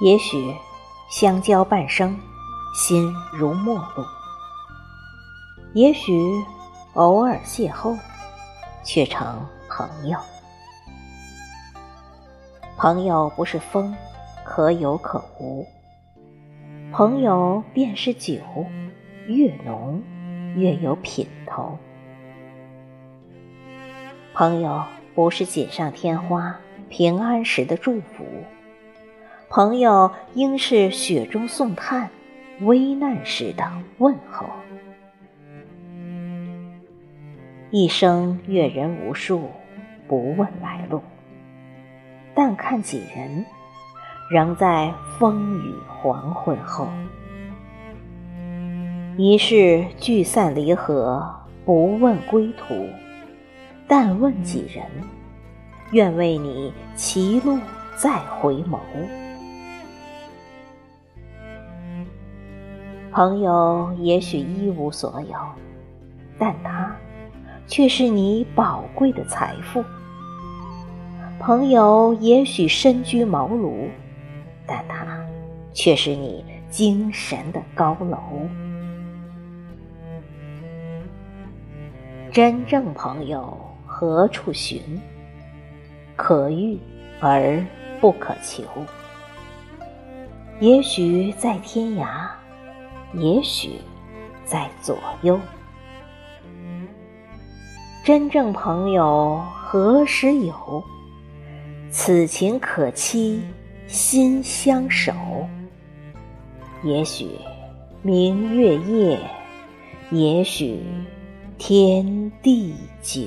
也许相交半生，心如陌路；也许偶尔邂逅，却成朋友。朋友不是风，可有可无；朋友便是酒，越浓越有品头。朋友不是锦上添花、平安时的祝福。朋友应是雪中送炭、危难时的问候。一生阅人无数，不问来路，但看几人，仍在风雨黄昏后。一世聚散离合，不问归途，但问几人，愿为你歧路再回眸。朋友也许一无所有，但他却是你宝贵的财富。朋友也许身居茅庐，但他却是你精神的高楼。真正朋友何处寻？可遇而不可求。也许在天涯。也许在左右，真正朋友何时有？此情可期，心相守。也许明月夜，也许天地久。